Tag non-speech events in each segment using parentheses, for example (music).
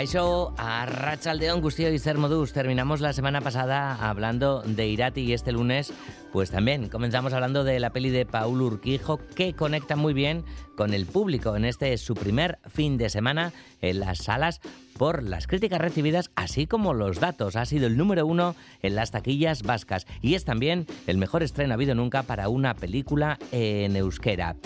Kaixo, a Rachaldeón, Gustío y Sermodus. Terminamos la semana pasada hablando de Irati y este lunes, pues también comenzamos hablando de la peli de Paul Urquijo que conecta muy bien con el público en este su primer fin de semana en las salas por las críticas recibidas, así como los datos. Ha sido el número uno en las taquillas vascas y es también el mejor estreno habido nunca para una película en euskera.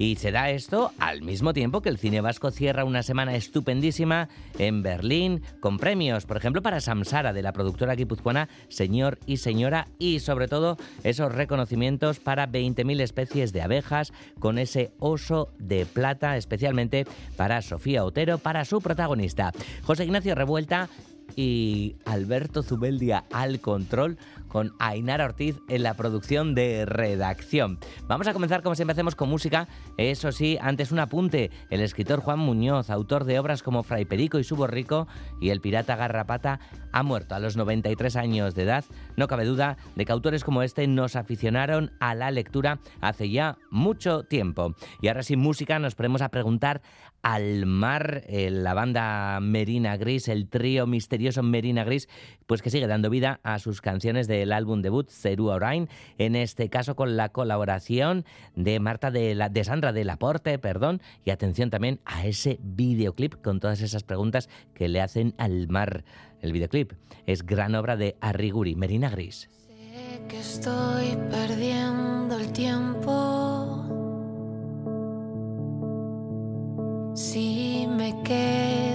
Y se da esto al mismo tiempo que el cine vasco cierra una semana estupendísima en Berlín con premios, por ejemplo, para Samsara de la productora guipuzcoana Señor y Señora y sobre todo esos reconocimientos para 20.000 especies de abejas con ese oso de plata, especialmente para Sofía Otero, para su protagonista. José Ignacio Revuelta y Alberto Zubeldia al control con Ainara Ortiz en la producción de redacción. Vamos a comenzar como siempre hacemos con música, eso sí, antes un apunte, el escritor Juan Muñoz, autor de obras como Fray Perico y su borrico y El pirata Garrapata, ha muerto a los 93 años de edad. No cabe duda de que autores como este nos aficionaron a la lectura hace ya mucho tiempo. Y ahora sin música nos ponemos a preguntar al mar, eh, la banda Merina Gris, el trío misterioso Merina Gris, pues que sigue dando vida a sus canciones del álbum debut Cerú Orain, en este caso con la colaboración de Marta de, la, de Sandra de Laporte, perdón, y atención también a ese videoclip con todas esas preguntas que le hacen al mar. El videoclip es gran obra de Arriguri, Merina Gris. Sé que estoy perdiendo el tiempo si me quedo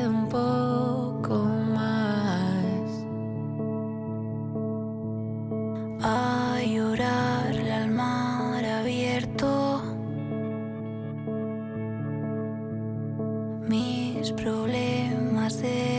problemas de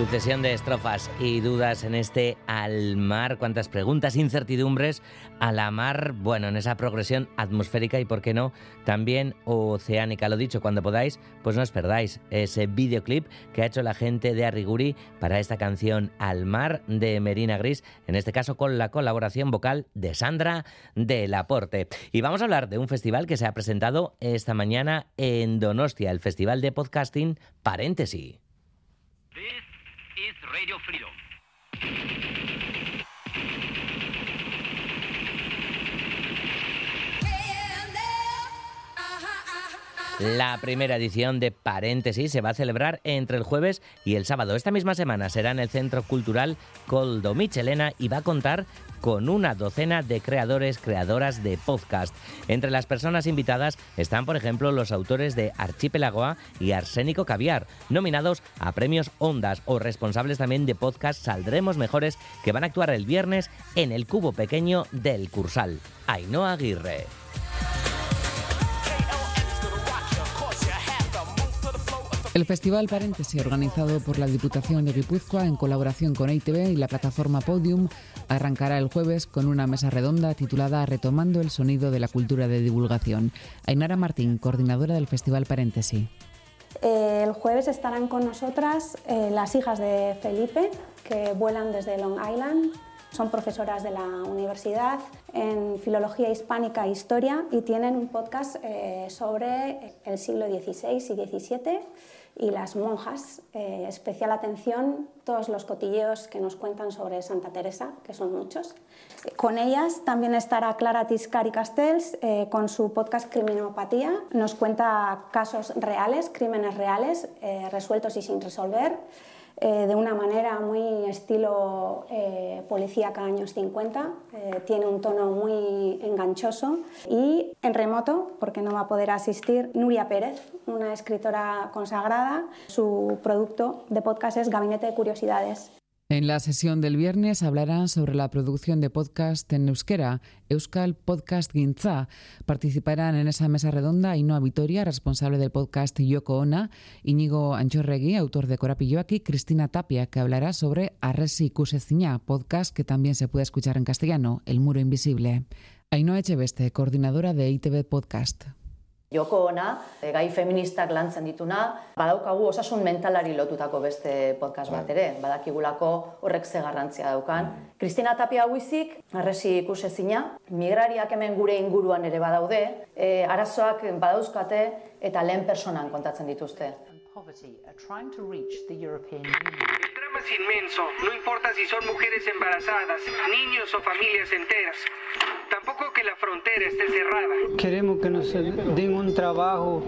Sucesión de estrofas y dudas en este al mar, cuántas preguntas, incertidumbres a la mar, bueno, en esa progresión atmosférica y, por qué no, también oceánica. Lo dicho, cuando podáis, pues no os perdáis ese videoclip que ha hecho la gente de Arriguri para esta canción Al mar de Merina Gris, en este caso con la colaboración vocal de Sandra de Laporte. Y vamos a hablar de un festival que se ha presentado esta mañana en Donostia, el Festival de Podcasting Paréntesis. Is Radio Freedom. La primera edición de Paréntesis se va a celebrar entre el jueves y el sábado. Esta misma semana será en el Centro Cultural Coldo Michelena y va a contar con una docena de creadores, creadoras de podcast. Entre las personas invitadas están, por ejemplo, los autores de Archipelagoa y Arsénico Caviar, nominados a premios Ondas o responsables también de podcast Saldremos Mejores, que van a actuar el viernes en el Cubo Pequeño del Cursal. Ainhoa Aguirre. El Festival Paréntesis, organizado por la Diputación de Guipúzcoa en colaboración con EITV y la plataforma Podium, arrancará el jueves con una mesa redonda titulada Retomando el sonido de la cultura de divulgación. Ainara Martín, coordinadora del Festival Paréntesis. Eh, el jueves estarán con nosotras eh, las hijas de Felipe, que vuelan desde Long Island. Son profesoras de la universidad en Filología Hispánica e Historia y tienen un podcast eh, sobre el siglo XVI y XVII y las monjas. Eh, especial atención todos los cotilleos que nos cuentan sobre Santa Teresa, que son muchos. Con ellas también estará Clara Tiscari Castells eh, con su podcast Criminopatía. Nos cuenta casos reales, crímenes reales, eh, resueltos y sin resolver. Eh, de una manera muy estilo eh, policíaca años 50. Eh, tiene un tono muy enganchoso. Y en remoto, porque no va a poder asistir, Nuria Pérez, una escritora consagrada. Su producto de podcast es Gabinete de Curiosidades. En la sesión del viernes hablarán sobre la producción de podcast en euskera, Euskal Podcast Gintza. Participarán en esa mesa redonda Ainhoa Vitoria, responsable del podcast Yoko Ona, Íñigo Anchorregui, autor de Corapilloaki, Cristina Tapia, que hablará sobre Arresi Kusezina, podcast que también se puede escuchar en castellano, El Muro Invisible. Ainhoa Echeveste, coordinadora de ITV Podcast. Joko ona, e, gai feministak lantzen dituna, badaukagu osasun mentalari lotutako beste podcast bat ere, badakigulako horrek ze garrantzia daukan. Kristina Tapia huizik, arresi ikusezina, migrariak hemen gure inguruan ere badaude, e, arazoak badauzkate eta lehen personan kontatzen dituzte. Poverty are trying to reach the European Union. El drama es inmenso, no importa si son mujeres embarazadas, niños o familias enteras. Tampoco que la frontera esté cerrada. Queremos que nos den un trabajo,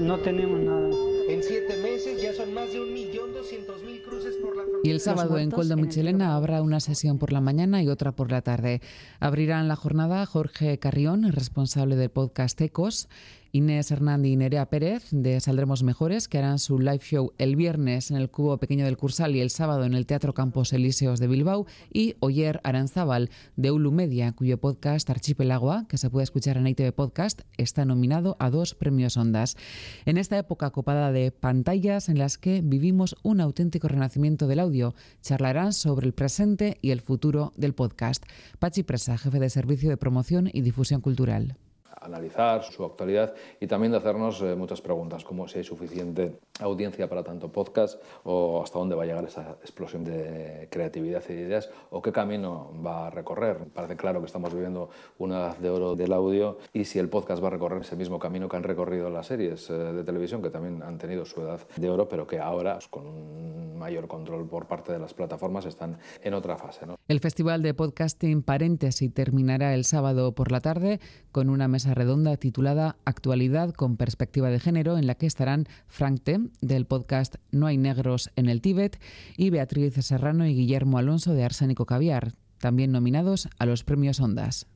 no tenemos nada. En siete meses ya son más de un millón doscientos mil cruces por la frontera. Y el sábado en el Michelena habrá una sesión por la mañana y otra por la tarde. Abrirán la jornada Jorge Carrión, responsable del podcast Ecos, Inés Hernández y Nerea Pérez de Saldremos Mejores, que harán su live show el viernes en el Cubo Pequeño del Cursal y el sábado en el Teatro Campos Elíseos de Bilbao, y Oyer Aranzábal de Ulu Media, cuyo podcast Archipelagoa, que se puede escuchar en ITV Podcast, está nominado a dos premios Ondas. En esta época copada de pantallas en las que vivimos un auténtico renacimiento del audio, charlarán sobre el presente y el futuro del podcast. Pachi Presa, jefe de Servicio de Promoción y Difusión Cultural analizar su actualidad y también de hacernos eh, muchas preguntas, como si hay suficiente audiencia para tanto podcast o hasta dónde va a llegar esa explosión de creatividad y de ideas o qué camino va a recorrer. Parece claro que estamos viviendo una edad de oro del audio y si el podcast va a recorrer ese mismo camino que han recorrido las series eh, de televisión, que también han tenido su edad de oro, pero que ahora, pues, con un mayor control por parte de las plataformas, están en otra fase. ¿no? El Festival de Podcasting Paréntesis terminará el sábado por la tarde con una mesa redonda titulada Actualidad con perspectiva de género, en la que estarán Frank Tem, del podcast No hay negros en el Tíbet, y Beatriz Serrano y Guillermo Alonso de Arsénico Caviar, también nominados a los premios Ondas.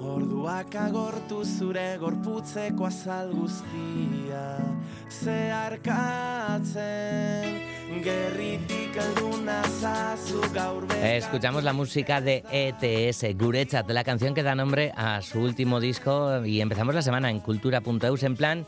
Orduak agortu zure gorputzeko azal Escuchamos la música de ETS, Gurechat, la canción que da nombre a su último disco y empezamos la semana en cultura.eus en plan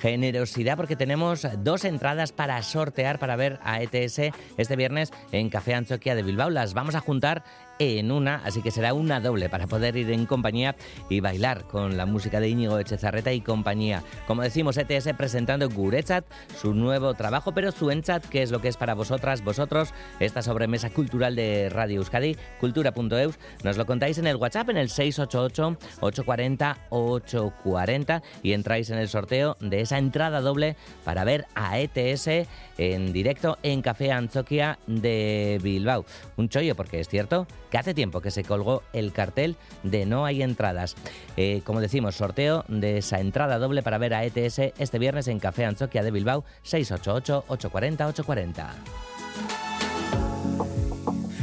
generosidad porque tenemos dos entradas para sortear para ver a ETS este viernes en Café Anchoquia de Bilbao. Las vamos a juntar en una, así que será una doble para poder ir en compañía y bailar con la música de Íñigo Echezarreta y compañía. Como decimos, ETS presentando Gurechat, su nuevo trabajo, pero Zuenchat, que es lo que es para vosotras, vosotros, esta sobremesa cultural de Radio Euskadi, cultura.eus, nos lo contáis en el WhatsApp en el 688-840-840 y entráis en el sorteo de esa entrada doble para ver a ETS en directo en Café Anchoquia de Bilbao. Un chollo, porque es cierto que hace tiempo que se colgó el cartel de no hay entradas. Eh, como decimos, sorteo de esa entrada doble para ver a ETS este viernes en Café Anchoquia de Bilbao, 688-840-840.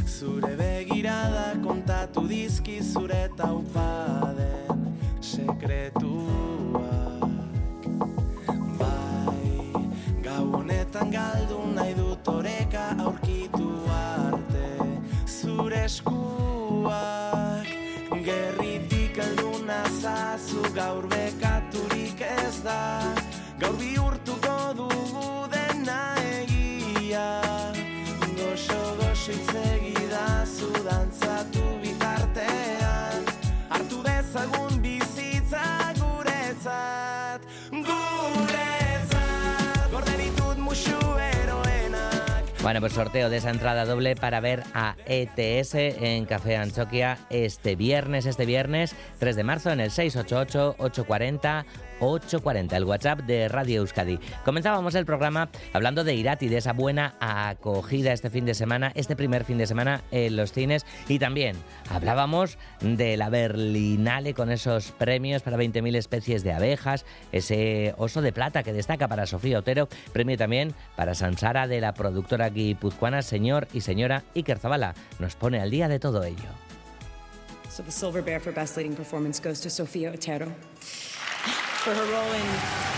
Zure begirada kontatu dizki zure taupaden sekretuak Bai, gau honetan galdu nahi dut oreka eskuak. Gerritik alduna zazu gaur bekaturik ez da. Gaur bihurtuko dugu dena egia. Goxo goxo itzegi da zu dantzatu Bueno, pues sorteo de esa entrada doble para ver a ETS en Café Anchoquia este viernes, este viernes 3 de marzo en el 688-840. 840, el WhatsApp de Radio Euskadi. Comenzábamos el programa hablando de Irati, de esa buena acogida este fin de semana, este primer fin de semana en los cines. Y también hablábamos de la Berlinale con esos premios para 20.000 especies de abejas, ese oso de plata que destaca para Sofía Otero, premio también para Sansara de la productora guipuzcoana Señor y Señora Iker Zabala. Nos pone al día de todo ello. So the Silver Bear for Best Leading Performance goes to Sofía Otero for her role in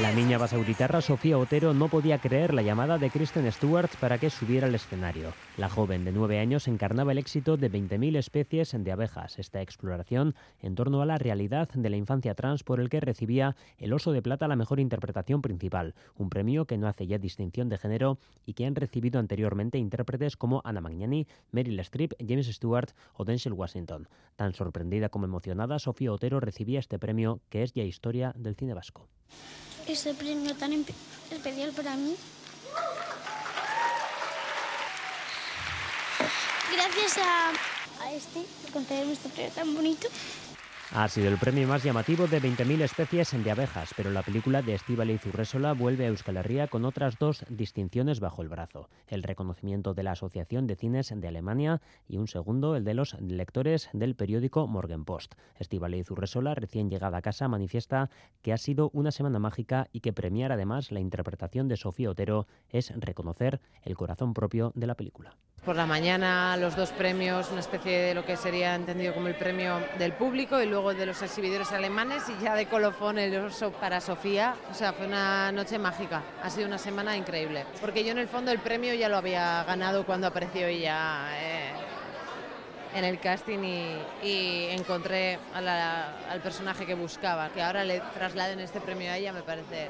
La niña basauritarra Sofía Otero no podía creer la llamada de Kristen Stewart para que subiera al escenario. La joven de nueve años encarnaba el éxito de 20.000 especies de abejas, esta exploración en torno a la realidad de la infancia trans por el que recibía el Oso de Plata la mejor interpretación principal, un premio que no hace ya distinción de género y que han recibido anteriormente intérpretes como Anna Magnani, Meryl Streep, James Stewart o Denzel Washington. Tan sorprendida como emocionada, Sofía Otero recibía este premio que es ya historia del cine vasco. Este premio tan especial para mí. Gracias a, a este por concederme este premio tan bonito. Ha sido el premio más llamativo de 20.000 especies de abejas, pero la película de Estíbaliz Urresola vuelve a Euskal Herria con otras dos distinciones bajo el brazo. El reconocimiento de la Asociación de Cines de Alemania y un segundo, el de los lectores del periódico Morgenpost. Estíbaliz Urresola, recién llegada a casa, manifiesta que ha sido una semana mágica y que premiar además la interpretación de Sofía Otero es reconocer el corazón propio de la película. Por la mañana los dos premios, una especie de lo que sería entendido como el premio del público y luego de los exhibidores alemanes y ya de colofón el oso para Sofía. O sea, fue una noche mágica. Ha sido una semana increíble. Porque yo en el fondo el premio ya lo había ganado cuando apareció ella eh, en el casting y, encontré al personaje que buscaba. Que ahora le trasladen este premio a ella me parece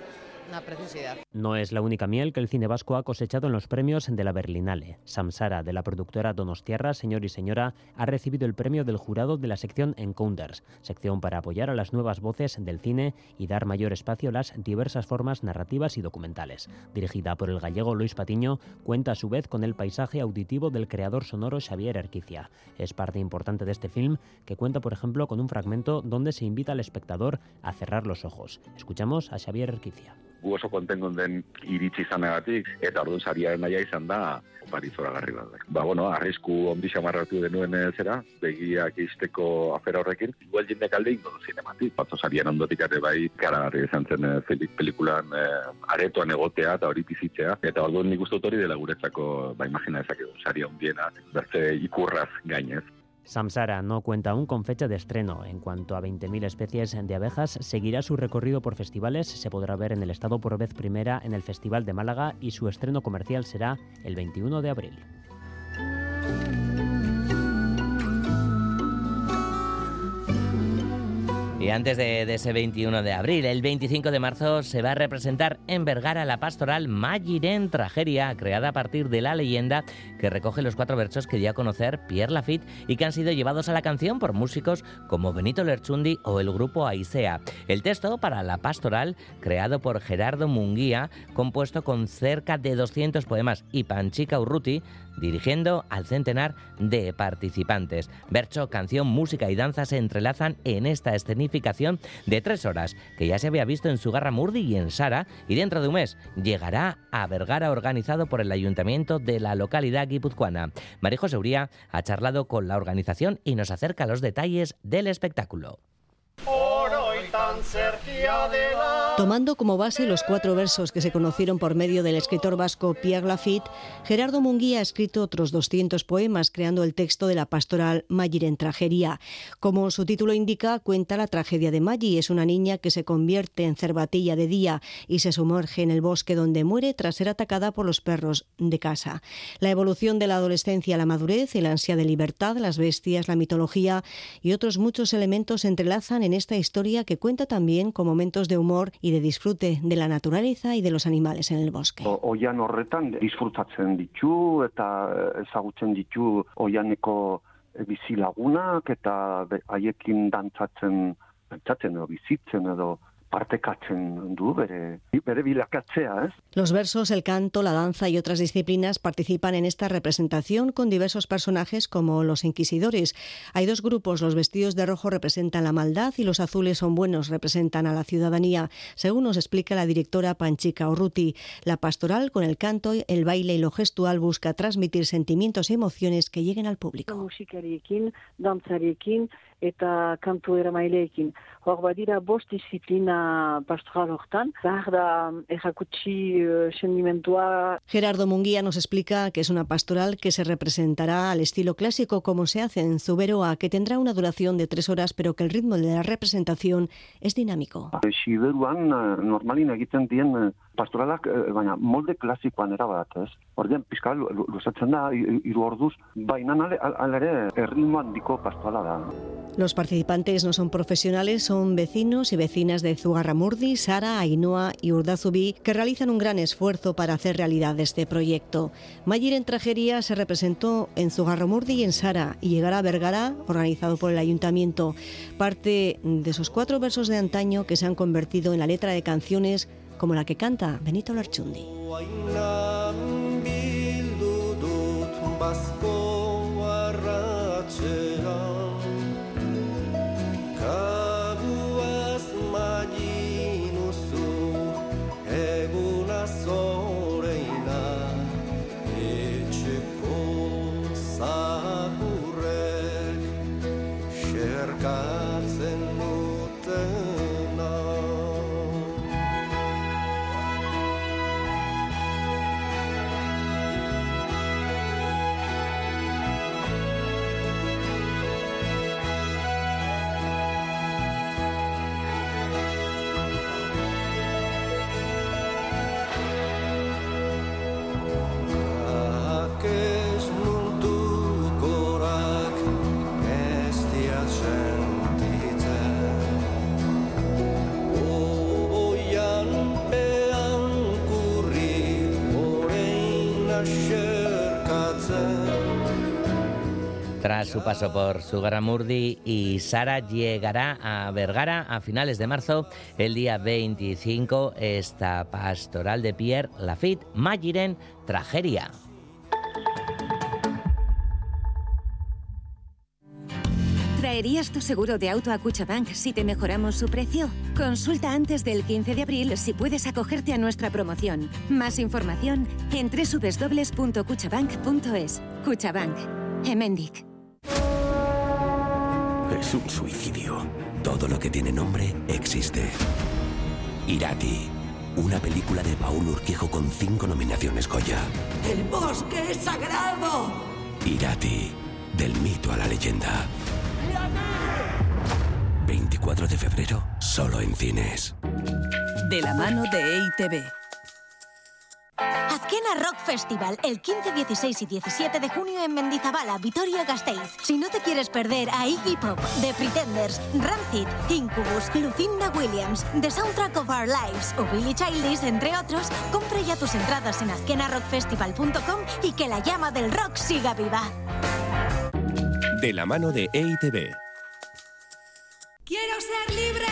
No es la única miel que el cine vasco ha cosechado en los premios de la Berlinale. Samsara, de la productora Donostiarra, Señor y Señora, ha recibido el premio del jurado de la sección Encounters, sección para apoyar a las nuevas voces del cine y dar mayor espacio a las diversas formas narrativas y documentales. Dirigida por el gallego Luis Patiño, cuenta a su vez con el paisaje auditivo del creador sonoro Xavier Erquicia. Es parte importante de este film que cuenta, por ejemplo, con un fragmento donde se invita al espectador a cerrar los ojos. Escuchamos a Xavier Erquicia. Gu oso kontentu den iritsi izanagatik, eta orduan sariaren naia izan da opari zoragarri bat. Ba, bueno, arrisku ondi xamarratu denuen eh, zera, begiak izteko afera horrekin, igual jendek alde ingo du zinematik. Batzo sarian ondotik ere bai, karagarri izan zen peli- pelikulan eh, aretoan egotea eta hori bizitzea. Eta orduan nik uste hori dela guretzako, ba, imagina ezakegu, saria hundiena, beste ikurraz gainez. Samsara no cuenta aún con fecha de estreno. En cuanto a 20.000 especies de abejas, seguirá su recorrido por festivales. Se podrá ver en el estado por vez primera en el Festival de Málaga y su estreno comercial será el 21 de abril. Y antes de, ese 21 de abril, el 25 de marzo se va a representar en Vergara la pastoral Magiren Trageria, creada a partir de la leyenda que recoge los cuatro versos que dio a conocer Pierre Lafitte y que han sido llevados a la canción por músicos como Benito Lerchundi o el grupo Aisea. El texto para la pastoral, creado por Gerardo Munguía, compuesto con cerca de 200 poemas, y Panchica Urruti, dirigiendo al centenar de participantes. Bercho, canción, música y danza se entrelazan en esta escenificación de tres horas, que ya se había visto en Sugarra Murdi y en Sara, y dentro de un mes llegará a Vergara organizado por el ayuntamiento de la localidad guipuzcoana. Marijo Seuría ha charlado con la organización y nos acerca los detalles del espectáculo. Tomando como base los cuatro versos que se conocieron por medio del escritor vasco Pierre Lafitte, Gerardo Munguía ha escrito otros 200 poemas creando el texto de la pastoral Magir en tragería. Como su título indica, cuenta la tragedia de Maggi. Es una niña que se convierte en cervatilla de día y se sumerge en el bosque donde muere tras ser atacada por los perros de casa. La evolución de la adolescencia a la madurez, el ansia de libertad, las bestias, la mitología y otros muchos elementos se entrelazan en esta historia que cuenta también con momentos de humor y de disfrute de la naturaleza y de los animales en el bosque. Oian horretan disfrutatzen ditu eta ezagutzen ditu oianeko bizilagunak eta haiekin dantzatzen, dantzatzen edo bizitzen edo partekatzen du bere, bere bilakatzea, ¿eh? Los versos, el canto, la danza y otras disciplinas participan en esta representación con diversos personajes como los inquisidores. Hay dos grupos, los vestidos de rojo representan la maldad y los azules son buenos, representan a la ciudadanía, según nos explica la directora Panchica Urruti. La pastoral, con el canto, el baile y lo gestual, busca transmitir sentimientos y emociones que lleguen al público. Musikariekin, dantzariekin eta kantu eramaileekin. Hor badira bost disiplina pastoral hortan, da uh, sentimentua. Gerardo Munguía nos explica que es una pastoral que se representará al estilo clásico como se hace en Zuberoa, que tendrá una duración de tres horas, pero que el ritmo de la representación es dinámico. Siberuan normalin egiten dien pastoralak, baina molde klasikoan erabat, ez? Ordean, pizka, luzatzen da, hiru orduz, baina alere erritmo handiko pastorala da. Los participantes no son profesionales, son vecinos y vecinas de Zugarramurdi, Sara, Ainhoa y Urdazubí, que realizan un gran esfuerzo para hacer realidad este proyecto. Mayir en Tragería se representó en Zugarramurdi y en Sara y llegará a Vergara, organizado por el ayuntamiento. Parte de esos cuatro versos de antaño que se han convertido en la letra de canciones como la que canta Benito Larchundi. Su paso por Sugaramurdi y Sara llegará a Vergara a finales de marzo, el día 25, esta pastoral de Pierre Lafitte, Magiren, Trageria. ¿Traerías tu seguro de auto a Cuchabank si te mejoramos su precio? Consulta antes del 15 de abril si puedes acogerte a nuestra promoción. Más información en www.cuchabank.es. Cuchabank. Emendic. Es un suicidio. Todo lo que tiene nombre existe. Irati. Una película de Paul Urquijo con cinco nominaciones Goya. ¡El bosque es sagrado! Irati. Del mito a la leyenda. 24 de febrero, solo en cines. De la mano de E Azkena Rock Festival, el 15, 16 y 17 de junio en Mendizabala, Vitoria-Gasteiz. Si no te quieres perder a Iggy Pop, The Pretenders, Rancid, Incubus, Lucinda Williams, The Soundtrack of Our Lives o Billy Childish, entre otros, compra ya tus entradas en azkenarockfestival.com y que la llama del rock siga viva. De la mano de EITB. ¡Quiero ser libre!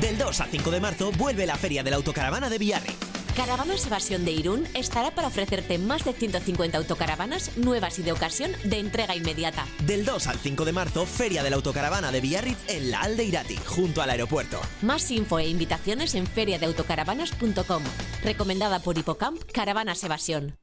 Del 2 al 5 de marzo vuelve la Feria de la Autocaravana de Villarri. Caravanas Evasión de Irún estará para ofrecerte más de 150 autocaravanas nuevas y de ocasión de entrega inmediata. Del 2 al 5 de marzo, Feria de la Autocaravana de Villarritz en la Alde Irati, junto al aeropuerto. Más info e invitaciones en feriadeautocaravanas.com. Recomendada por Hipocamp Caravanas Evasión.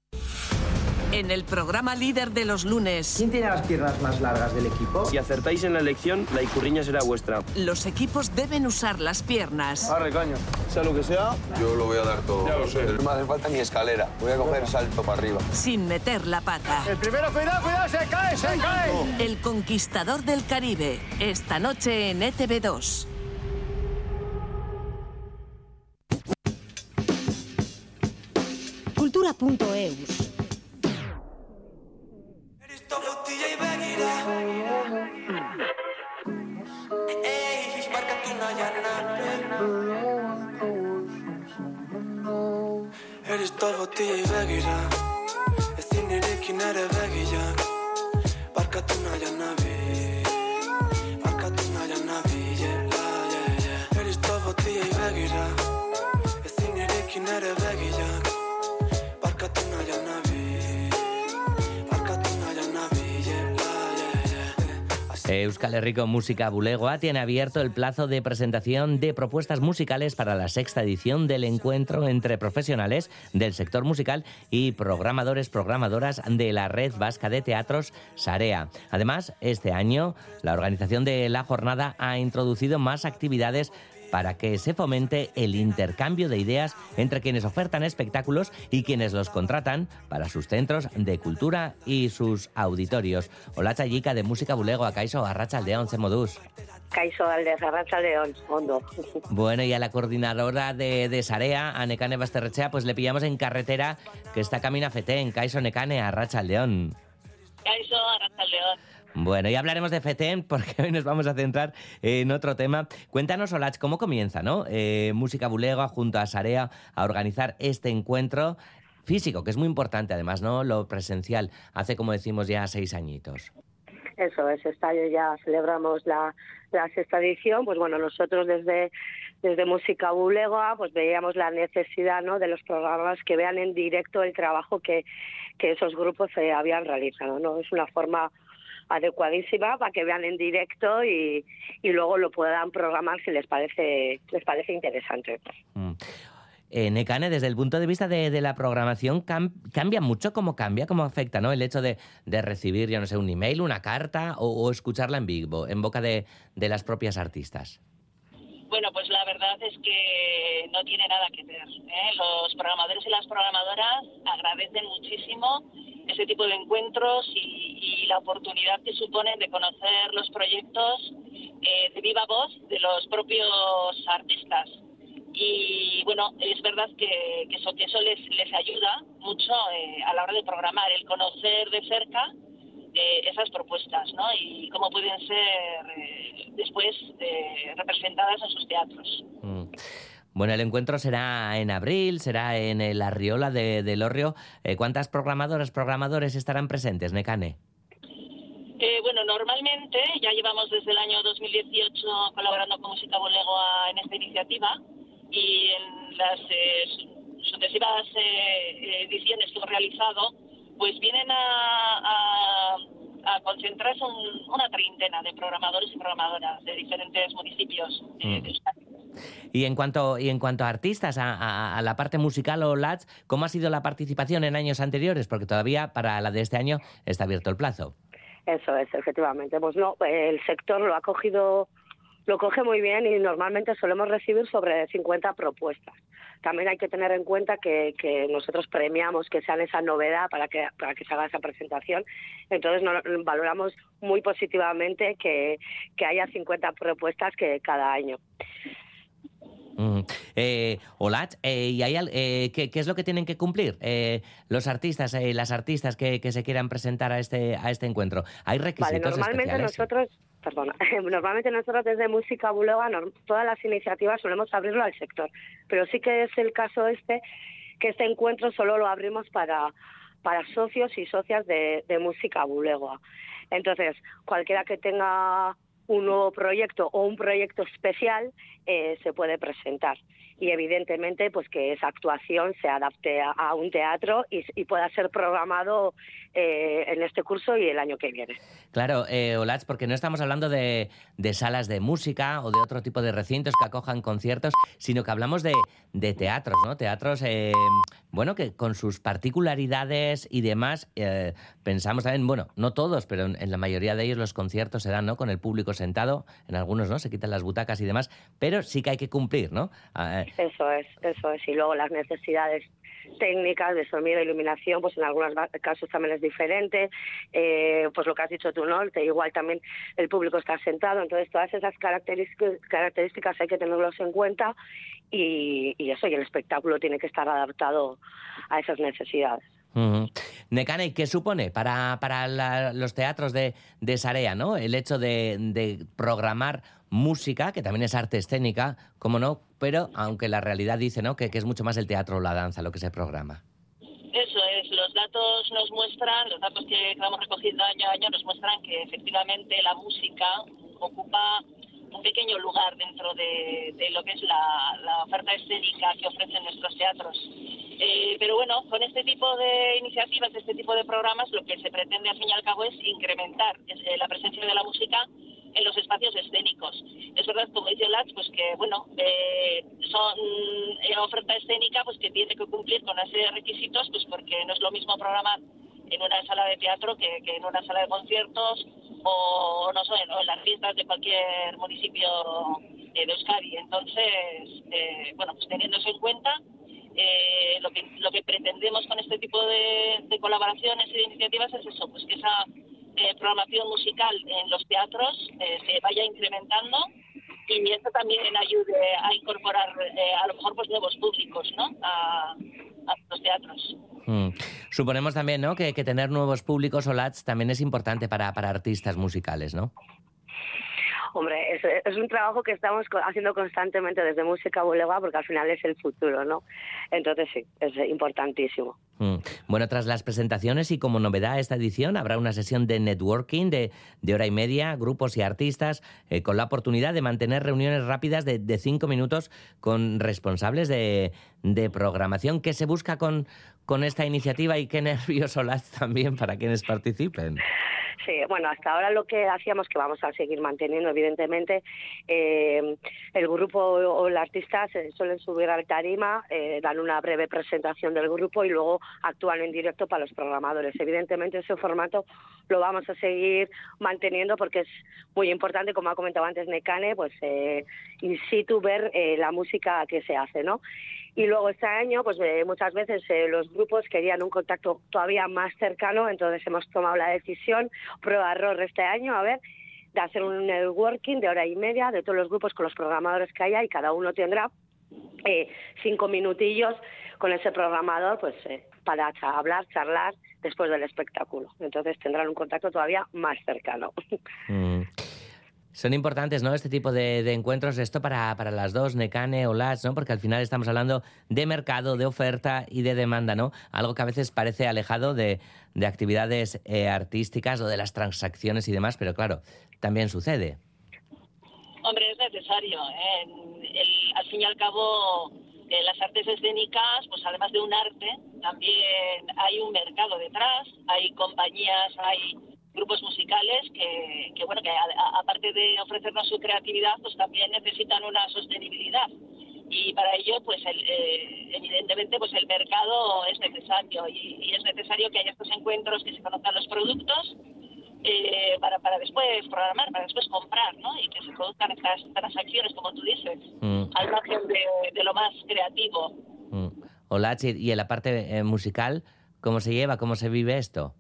En el programa líder de los lunes. ¿Quién tiene las piernas más largas del equipo? Si acertáis en la elección, la icurriña será vuestra. Los equipos deben usar las piernas. Arre, caño. Sea lo que sea. Yo lo voy a dar todo. Ya lo sé. No me hace falta ni escalera. Voy a coger salto para arriba. Sin meter la pata. El primero, cuidado, cuidado, se cae, se cae. El conquistador del Caribe. Esta noche en E ETV2. Cultura.eus. Herriko Música Bulegoa tiene abierto el plazo de presentación de propuestas musicales para la sexta edición del encuentro entre profesionales del sector musical y programadores, programadoras de la Red Vasca de Teatros Sarea. Además, este año la organización de la jornada ha introducido más actividades para que se fomente el intercambio de ideas entre quienes ofertan espectáculos y quienes los contratan para sus centros de cultura y sus auditorios. Hola Chayica de Música Bulego, a Caiso, a Rachaldeón, Modus. Kaixo alde, Arratsaldeon, ondo. Bueno, y a la coordinadora de, de Sarea, a Necane Basterrechea, pues le pillamos en carretera que está camino a Fetén, Caiso Necane, a Rachaldeón. Kaixo, Arratsaldeon. Bueno, y hablaremos de FETEN porque (laughs) hoy nos vamos a centrar en otro tema. Cuéntanos, Olach, cómo comienza, ¿no? Eh, Música Bulega junto a Sarea a organizar este encuentro físico, que es muy importante además, ¿no? Lo presencial, hace como decimos ya seis añitos. Eso es, año ya celebramos la, la sexta edición, pues bueno, nosotros desde, desde Música Bulega pues veíamos la necesidad ¿no? de los programas que vean en directo el trabajo que, que esos grupos eh, habían realizado, ¿no? Es una forma adecuadísima para que vean en directo y, y luego lo puedan programar si les parece les parece interesante. Mm. Eh, Necane, desde el punto de vista de, de la programación, cam- ¿cambia mucho cómo cambia, cómo afecta ¿no? el hecho de, de recibir, yo no sé, un email, una carta o, o escucharla en vivo, en boca de, de las propias artistas? Bueno, pues la verdad es que no tiene nada que ver. ¿eh? Los programadores y las programadoras agradecen muchísimo ese tipo de encuentros y, la oportunidad que suponen de conocer los proyectos eh, de viva voz de los propios artistas. Y bueno, es verdad que, eso, eso les, les ayuda mucho eh, a la hora de programar, el conocer de cerca eh, esas propuestas, ¿no? Y cómo pueden ser eh, después eh, representadas en sus teatros. Mm. Bueno, el encuentro será en abril, será en el Arriola de, de Lorrio. Eh, ¿Cuántas programadoras, programadores estarán presentes, Necane? Eh, bueno, normalmente ya llevamos desde el año 2018 colaborando con Música Bolegoa en esta iniciativa y en las eh, su- sucesivas eh, ediciones que hemos realizado, pues vienen a, a- a concentrarse un- una treintena de programadores y programadoras de diferentes municipios eh, de Euskadi. Y en cuanto, y en cuanto a artistas, a, a- a la parte musical o LATS, ¿cómo ha sido la participación en años anteriores? Porque todavía para la de este año está abierto el plazo. Eso es, efectivamente. Pues no, el sector lo ha cogido, lo coge muy bien y normalmente solemos recibir sobre 50 propuestas. También hay que tener en cuenta que, que nosotros premiamos que sean esa novedad para que, para que se haga esa presentación. Entonces no, valoramos muy positivamente que, que haya 50 propuestas que cada año. Mm. Eh, Olat, eh, ¿y hay, eh, ¿qué, qué es lo que tienen que cumplir eh, los artistas, eh, las artistas que, que se quieran presentar a este, a este encuentro? ¿Hay Vale, requisitos normalmente especiales? nosotros, perdona, (laughs) normalmente nosotros desde Música Bulega, norm- todas las iniciativas solemos abrirlo al sector, pero sí que es el caso este, que este encuentro solo lo abrimos para, para socios y socias de, de Música Bulegua. Entonces, cualquiera que tenga un nuevo proyecto o un proyecto especial eh, se puede presentar y evidentemente pues que esa actuación se adapte a, a un teatro y, pueda ser programado eh, en este curso y el año que viene. Claro, eh, porque no estamos hablando de, de salas de música o de otro tipo de recintos que acojan conciertos, sino que hablamos de, de teatros, ¿no? Teatros, eh, bueno, que con sus particularidades y demás, eh, pensamos también, bueno, no todos, pero en, en la mayoría de ellos los conciertos se dan, ¿no? Con el público sentado, en algunos, ¿no? Se quitan las butacas y demás, pero sí que hay que cumplir, ¿no? Eso es, eso es. Y luego las necesidades técnicas de sonido iluminación, pues en algunos casos también es diferente. Eh, pues lo que has dicho tú, ¿no? Igual también el público está sentado. Entonces, todas esas características, características hay que tenerlos en cuenta y, y eso, y el espectáculo tiene que estar adaptado a esas necesidades. Ujú. Nekane, ¿y ¿qué supone para, para la- los teatros de, de Sarea, ¿no? El hecho de, programar música, que también es arte escénica, como no, pero aunque la realidad dice, ¿no? Que, que es mucho más el teatro o la danza lo que se programa. Eso es, los datos nos muestran, los datos que vamos recogiendo año a año nos muestran que efectivamente la música ocupa un pequeño lugar dentro de, de lo que es la, la oferta escénica que ofrecen nuestros teatros. Eh, pero bueno, con este tipo de iniciativas, este tipo de programas, lo que se pretende al fin y al cabo es incrementar eh, la presencia de la música en los espacios escénicos. Es verdad, como dice Lats, pues que bueno, eh, son eh, oferta escénica pues que tiene que cumplir con una serie de requisitos, pues porque no es lo mismo programar en una sala de teatro que, que en una sala de conciertos o no sé, o en las fiestas de cualquier municipio de Euskadi. Entonces, bueno, pues teniendo eso en cuenta, eh, lo, que, lo que pretendemos con este tipo de, colaboraciones y de iniciativas es eso, pues que esa eh, programación musical en los teatros eh, se vaya incrementando y esto también ayude a incorporar eh, a lo mejor pues nuevos públicos ¿no? a, a los teatros. Mm. Suponemos también, ¿no? Que, que tener nuevos públicos o LATs también es importante para, para artistas musicales, ¿no? Hombre, es, un trabajo que estamos haciendo constantemente desde Música Bulegua porque al final es el futuro, ¿no? Entonces sí, es importantísimo. Mm. Bueno, tras las presentaciones y como novedad esta edición, habrá una sesión de networking de, de hora y media, grupos y artistas, eh, con la oportunidad de mantener reuniones rápidas de, de cinco minutos con responsables de, de programación. ¿Qué se busca con, con esta iniciativa y qué nervios Olaz (laughs) también para quienes participen? Sí, bueno, hasta ahora lo que hacíamos, que vamos a seguir manteniendo, evidentemente, eh, el grupo o el artista se suelen subir al tarima, eh, dan una breve presentación del grupo y luego actúan en directo para los programadores. Evidentemente, ese formato lo vamos a seguir manteniendo porque es muy importante, como ha comentado antes Necane, pues eh, in situ ver eh, la música que se hace, ¿no? Y luego este año, pues eh, muchas veces eh, los grupos querían un contacto todavía más cercano, entonces hemos tomado la decisión, prueba-error este año, a ver, de hacer un networking de hora y media de todos los grupos con los programadores que haya y cada uno tendrá eh, cinco minutillos con ese programador pues eh, para hablar, charlar después del espectáculo. Entonces tendrán un contacto todavía más cercano. Mm. Son importantes, ¿no? Este tipo de, de encuentros, esto para, para las dos, Necane o Las, ¿no? Porque al final estamos hablando de mercado, de oferta y de demanda, ¿no? Algo que a veces parece alejado de, de actividades eh, artísticas o de las transacciones y demás, pero claro, también sucede. Hombre, es necesario. ¿eh? Al fin y al cabo, eh, las artes escénicas, pues además de un arte, también hay un mercado detrás, hay compañías, hay grupos musicales que, que, bueno, que aparte de ofrecernos su creatividad, pues también necesitan una sostenibilidad. Y para ello, pues el, eh, evidentemente, pues el mercado es necesario y, y es necesario que haya estos encuentros, que se conozcan los productos eh, para, para después programar, para después comprar, ¿no? Y que se produzcan estas transacciones, como tú dices, Mm. al margen de, de lo más creativo. Olachi, y en la parte eh, musical, ¿cómo se lleva, cómo se vive esto?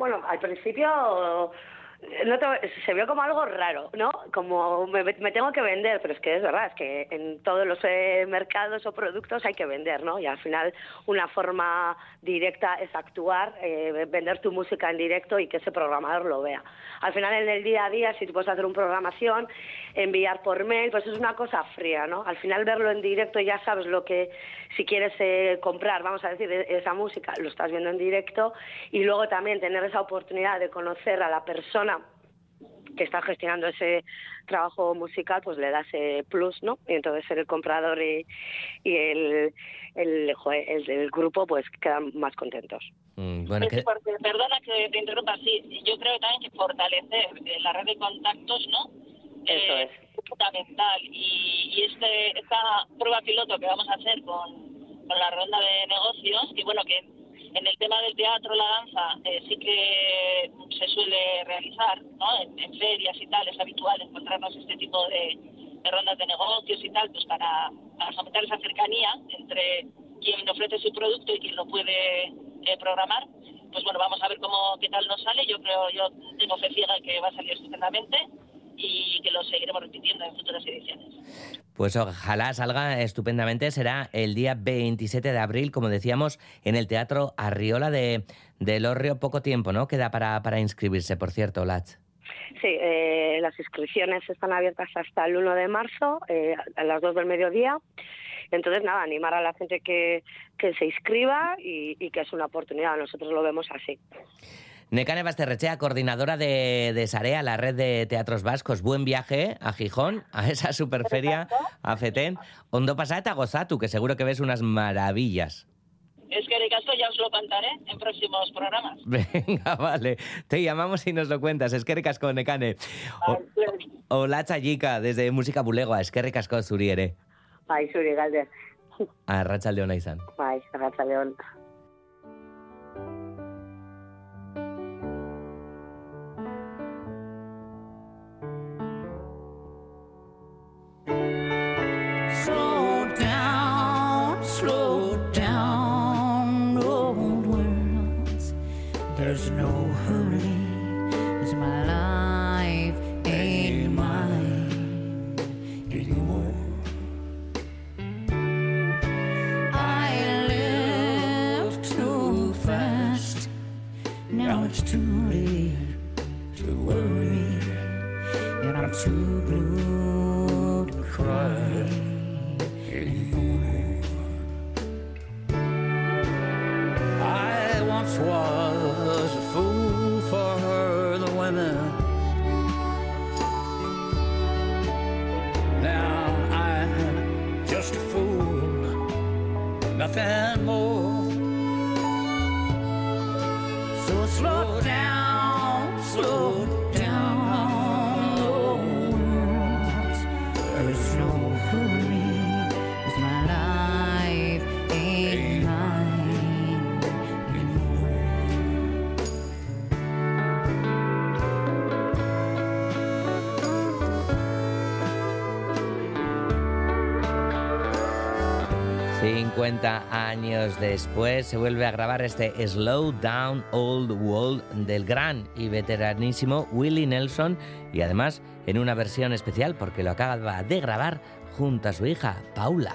Bueno, al principio no te- se vio como algo raro, ¿no? Como me, me tengo que vender, pero es que es verdad, es que en todos los eh, mercados o productos hay que vender, ¿no? Y al final una forma directa es actuar, eh, vender tu música en directo y que ese programador lo vea. Al final en el día a día, si tú puedes hacer una programación, enviar por mail, pues es una cosa fría, ¿no? Al final verlo en directo ya sabes lo que, si quieres eh, comprar, vamos a decir, e- esa música, lo estás viendo en directo y luego también tener esa oportunidad de conocer a la persona que está gestionando ese trabajo musical, pues le da ese plus, ¿no? Y entonces el comprador y, y el, el, el grupo pues quedan más contentos. Mm, bueno, Es que- porque, perdona que te interrumpa, sí, yo creo también que fortalecer eh, la red de contactos, ¿no? Eso Eh, es fundamental. Y, y este, esta prueba piloto que vamos a hacer con, con la ronda de negocios, que bueno, que en el tema del teatro, la danza, eh, sí que se suele realizar, ¿no? En, en ferias y tal, es habitual encontrarnos este tipo de, de rondas de negocios y tal, pues para, para fomentar esa cercanía entre quien ofrece su producto y quien lo puede eh, programar. Pues bueno, vamos a ver cómo qué tal nos sale. Yo creo, yo tengo fe ciega que va a salir estupendamente y que lo seguiremos repitiendo en futuras ediciones. Pues ojalá salga estupendamente. Será el día 27 de abril, como decíamos, en el Teatro Arriola de, de Lorrio. Poco tiempo, ¿no? Queda para, para inscribirse, por cierto, Lach. Sí, eh, las inscripciones están abiertas hasta el 1 de marzo, eh, a las 2 del mediodía. Entonces, nada, animar a la gente que, que se inscriba y, y que es una oportunidad. Nosotros lo vemos así. Nekane Basterrechea, coordinadora de, de Sarea, la red de teatros vascos. Buen viaje a Gijón, a esa superferia, a Fetén. Ondo pasata gozatu, que seguro que ves unas maravillas. Es que de caso ya os lo contaré en próximos programas. (laughs) Venga, vale. Te llamamos y nos lo cuentas. Es que ricasco, Nekane. O- Hola, Chayika, desde Música Bulegoa. Es que ricasco, Zuriere. Bai, zuri galde. A Rachaldeon izan. Bai, Arratsaldeon. There's no hurry, 'cause my life ain't mine. Anymore. I lived too fast, now it's too late to worry, and I'm too blue 50 años después se vuelve a grabar este Slow Down Old World del gran y veteranísimo Willie Nelson y además en una versión especial porque lo acaba de grabar junto a su hija Paula.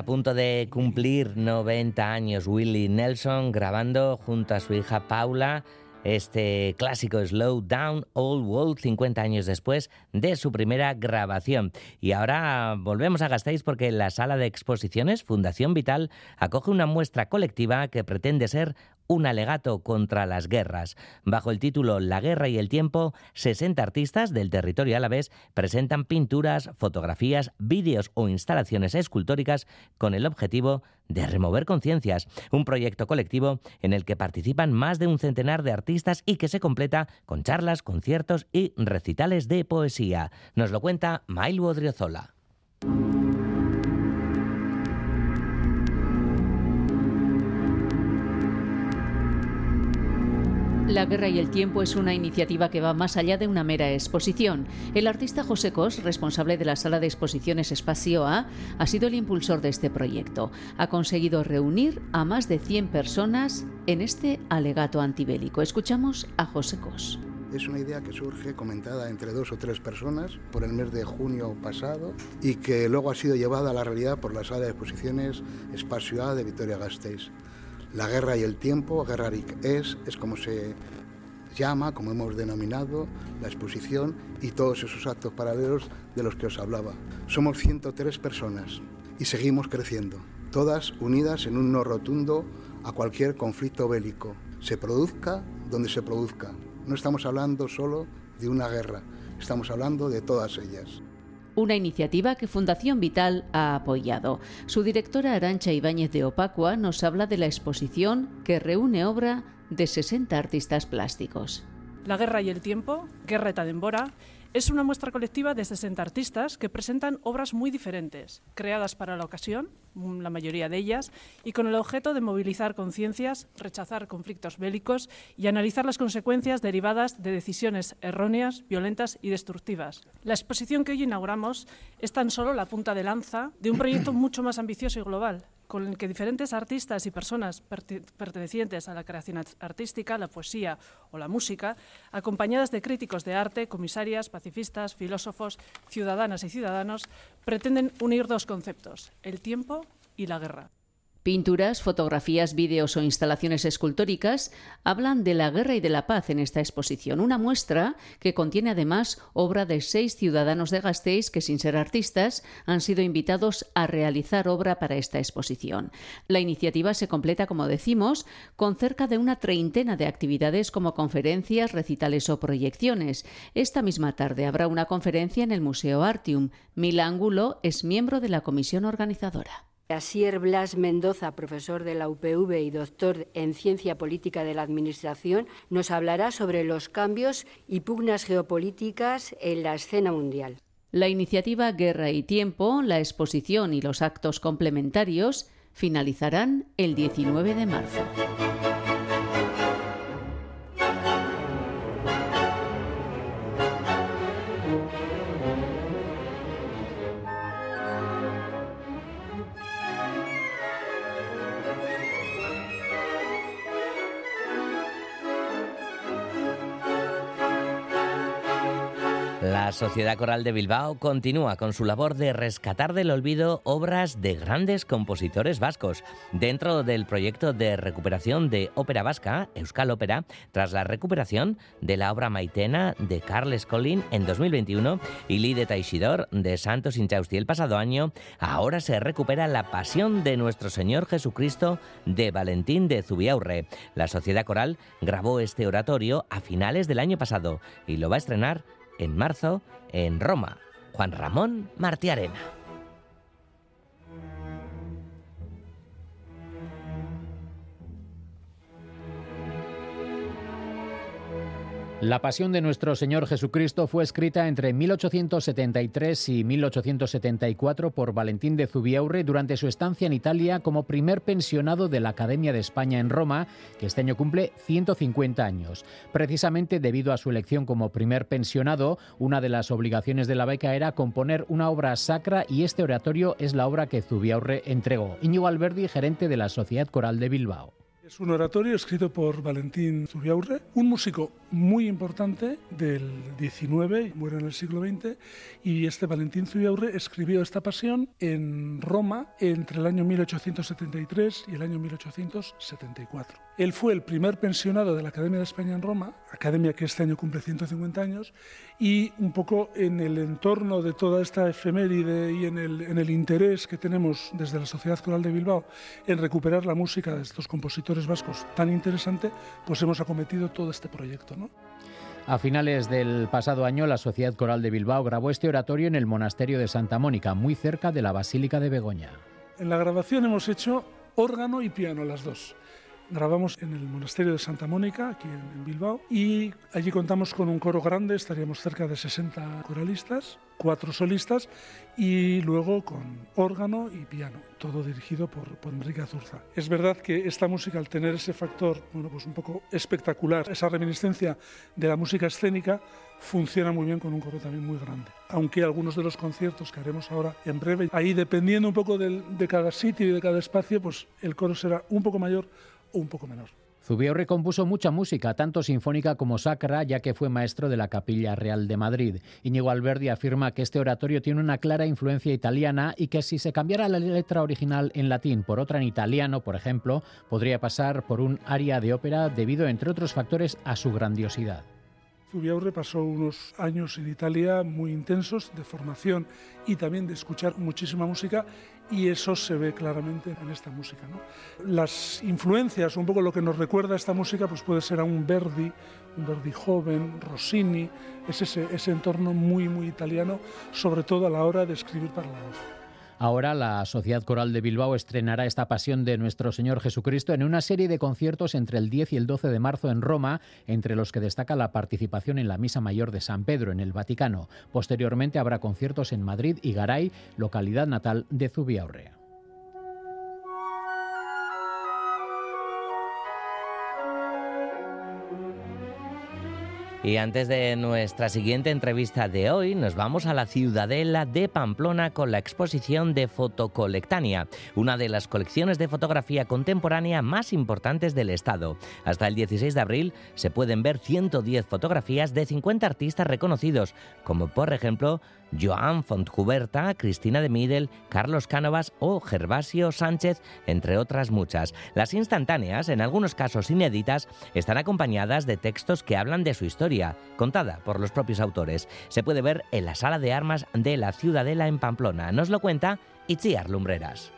A punto de cumplir 90 años Willie Nelson grabando junto a su hija Paula este clásico Slow Down Old World 50 años después de su primera grabación. Y ahora volvemos a Gasteiz porque la sala de exposiciones Fundación Vital acoge una muestra colectiva que pretende ser un alegato contra las guerras. Bajo el título La guerra y el tiempo, 60 artistas del territorio alavés presentan pinturas, fotografías, vídeos o instalaciones escultóricas con el objetivo de remover conciencias, un proyecto colectivo en el que participan más de un centenar de artistas y que se completa con charlas, conciertos y recitales de poesía. Nos lo cuenta Mailu Odriozola. La Guerra y el Tiempo es una iniciativa que va más allá de una mera exposición. El artista José Cos, responsable de la sala de exposiciones Espacio A, ha sido el impulsor de este proyecto. Ha conseguido reunir a más de 100 personas en este alegato antibélico. Escuchamos a José Cos. Es una idea que surge comentada entre dos o tres personas por el mes de junio pasado y que luego ha sido llevada a la realidad por la sala de exposiciones Espacio A de Vitoria-Gasteiz. La guerra y el tiempo, Guerrarik es, es como se llama, como hemos denominado, la exposición y todos esos actos paralelos de los que os hablaba. Somos 103 personas y seguimos creciendo, todas unidas en un no rotundo a cualquier conflicto bélico, se produzca donde se produzca. No estamos hablando solo de una guerra, estamos hablando de todas ellas una iniciativa que Fundación Vital ha apoyado. Su directora Arancha Ibáñez de Opacua nos habla de la exposición que reúne obra de 60 artistas plásticos. La guerra y el tiempo, Guerra eta Denbora, es una muestra colectiva de 60 artistas que presentan obras muy diferentes, creadas para la ocasión, la mayoría de ellas, y con el objeto de movilizar conciencias, rechazar conflictos bélicos y analizar las consecuencias derivadas de decisiones erróneas, violentas y destructivas. La exposición que hoy inauguramos es tan solo la punta de lanza de un proyecto (clears throat) mucho más ambicioso y global, con el que diferentes artistas y personas pertenecientes a la creación artística, la poesía o la música, acompañadas de críticos de arte, comisarias, pacifistas, filósofos, ciudadanas y ciudadanos, pretenden unir dos conceptos, el tiempo y la guerra. Pinturas, fotografías, vídeos o instalaciones escultóricas hablan de la guerra y de la paz en esta exposición, una muestra que contiene además obra de seis ciudadanos de Gasteiz que sin ser artistas han sido invitados a realizar obra para esta exposición. La iniciativa se completa, como decimos, con cerca de una treintena de actividades como conferencias, recitales o proyecciones. Esta misma tarde habrá una conferencia en el Museo Artium. Mila Angulo es miembro de la comisión organizadora. Asier Blas Mendoza, profesor de la UPV y doctor en Ciencia Política de la Administración, nos hablará sobre los cambios y pugnas geopolíticas en la escena mundial. La iniciativa Guerra y Tiempo, la exposición y los actos complementarios finalizarán el 19 de marzo. Sociedad Coral de Bilbao continúa con su labor de rescatar del olvido obras de grandes compositores vascos. Dentro del proyecto de recuperación de ópera vasca, Euskal Ópera, tras la recuperación de la obra Maitena de Carles Collin en 2021 y Lee de Taixidor de Santos Inchausti el pasado año, ahora se recupera la pasión de nuestro Señor Jesucristo de Valentín de Zubiaurre. La Sociedad Coral grabó este oratorio a finales del año pasado y lo va a estrenar en marzo en Roma. Juan Ramón Martiarena. La pasión de nuestro Señor Jesucristo fue escrita entre 1873 y 1874 por Valentín de Zubiaurre durante su estancia en Italia como primer pensionado de la Academia de España en Roma, que este año cumple 150 años. Precisamente debido a su elección como primer pensionado, una de las obligaciones de la beca era componer una obra sacra y este oratorio es la obra que Zubiaurre entregó. Íñigo Alberdi, gerente de la Sociedad Coral de Bilbao. Es un oratorio escrito por Valentín Zubiaurre, un músico muy importante del XIX, muere en el siglo XX, y este Valentín Zubiaurre escribió esta pasión en Roma entre el año 1873 y el año 1874. Él fue el primer pensionado de la Academia de España en Roma, academia que este año cumple 150 años, y un poco en el entorno de toda esta efeméride y en el, en el interés que tenemos desde la Sociedad Coral de Bilbao en recuperar la música de estos compositores vascos tan interesante, pues hemos acometido todo este proyecto. ¿no? A finales del pasado año, la Sociedad Coral de Bilbao grabó este oratorio en el monasterio de Santa Mónica, muy cerca de la Basílica de Begoña. En la grabación hemos hecho órgano y piano, las dos. Grabamos en el monasterio de Santa Mónica, aquí en, Bilbao, y allí contamos con un coro grande, estaríamos cerca de 60 coralistas, cuatro solistas, y luego con órgano y piano, todo dirigido por, por Enrique Azurza. Es verdad que esta música, al tener ese factor, bueno, pues un poco espectacular, esa reminiscencia de la música escénica, funciona muy bien con un coro también muy grande. Aunque algunos de los conciertos que haremos ahora en breve, ahí dependiendo un poco de cada sitio y de cada espacio, pues el coro será un poco mayor un poco menor. Zubiaurre compuso mucha música, tanto sinfónica como sacra, ya que fue maestro de la Capilla Real de Madrid. Íñigo Alberdi afirma que este oratorio tiene una clara influencia italiana y que si se cambiara la letra original en latín por otra en italiano, por ejemplo, podría pasar por un aria de ópera debido, entre otros factores, a su grandiosidad. Zubiaurre pasó unos años en Italia muy intensos de formación y también de escuchar muchísima música y eso se ve claramente en esta música. ¿no? Las influencias, un poco lo que nos recuerda esta música, pues puede ser a un Verdi, un Verdi joven, Rossini, es ese, ese entorno muy, muy italiano, sobre todo a la hora de escribir para la voz. Ahora la Sociedad Coral de Bilbao estrenará esta pasión de nuestro Señor Jesucristo en una serie de conciertos entre el 10 y el 12 de marzo en Roma, entre los que destaca la participación en la Misa Mayor de San Pedro en el Vaticano. Posteriormente habrá conciertos en Madrid y Garay, localidad natal de Zubiaurre. Y antes de nuestra siguiente entrevista de hoy, nos vamos a la Ciudadela de Pamplona con la exposición de Fotocolectania, una de las colecciones de fotografía contemporánea más importantes del Estado. Hasta el 16 de abril se pueden ver 110 fotografías de 50 artistas reconocidos, como por ejemplo Joan Fontcuberta, Cristina de Midel, Carlos Cánovas o Gervasio Sánchez, entre otras muchas. Las instantáneas, en algunos casos inéditas, están acompañadas de textos que hablan de su historia, contada por los propios autores. Se puede ver en la sala de armas de la Ciudadela en Pamplona. Nos lo cuenta Itziar Lumbreras.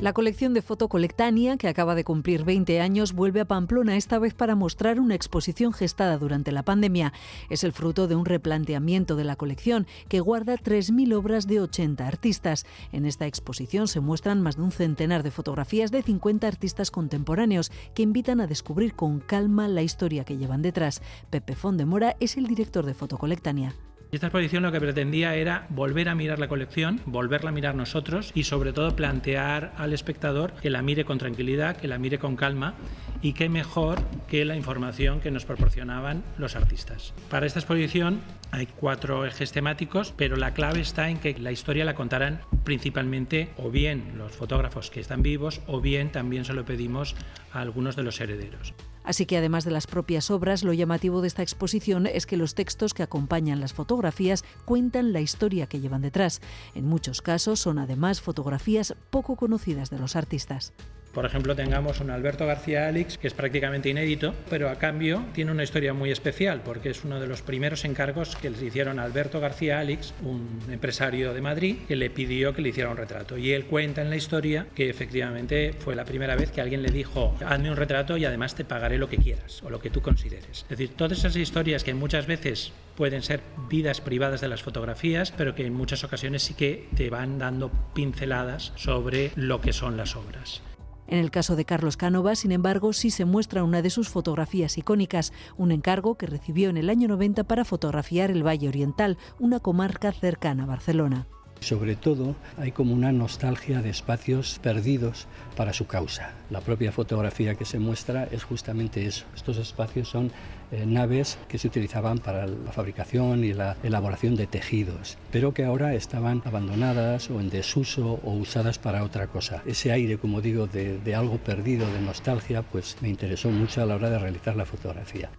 La colección de Fotocolectania, que acaba de cumplir 20 años, vuelve a Pamplona, esta vez para mostrar una exposición gestada durante la pandemia. Es el fruto de un replanteamiento de la colección, que guarda 3.000 obras de 80 artistas. En esta exposición se muestran más de un centenar de fotografías de 50 artistas contemporáneos, que invitan a descubrir con calma la historia que llevan detrás. Pepe Fondemora es el director de Fotocolectania. Y esta exposición lo que pretendía era volver a mirar la colección, volverla a mirar nosotros y sobre todo plantear al espectador que la mire con tranquilidad, que la mire con calma y qué mejor que la información que nos proporcionaban los artistas. Para esta exposición hay cuatro ejes temáticos, pero la clave está en que la historia la contarán principalmente o bien los fotógrafos que están vivos o bien también se lo pedimos a algunos de los herederos. Así que además de las propias obras, lo llamativo de esta exposición es que los textos que acompañan las fotografías cuentan la historia que llevan detrás. En muchos casos son además fotografías poco conocidas de los artistas. Por ejemplo, tengamos un Alberto García Alix, que es prácticamente inédito, pero a cambio tiene una historia muy especial, porque es uno de los primeros encargos que les hicieron a Alberto García Alix, un empresario de Madrid, que le pidió que le hiciera un retrato. Y él cuenta en la historia que efectivamente fue la primera vez que alguien le dijo, hazme un retrato y además te pagaré lo que quieras o lo que tú consideres. Es decir, todas esas historias que muchas veces pueden ser vidas privadas de las fotografías, pero que en muchas ocasiones sí que te van dando pinceladas sobre lo que son las obras. En el caso de Carlos Cánovas, sin embargo, sí se muestra una de sus fotografías icónicas, un encargo que recibió en el año 90 para fotografiar el Valle Oriental, una comarca cercana a Barcelona. Sobre todo hay como una nostalgia de espacios perdidos para su causa. La propia fotografía que se muestra es justamente eso. Estos espacios son eh, naves que se utilizaban para la fabricación y la elaboración de tejidos, pero que ahora estaban abandonadas o en desuso o usadas para otra cosa. Ese aire, como digo, de, de algo perdido, de nostalgia, pues me interesó mucho a la hora de realizar la fotografía.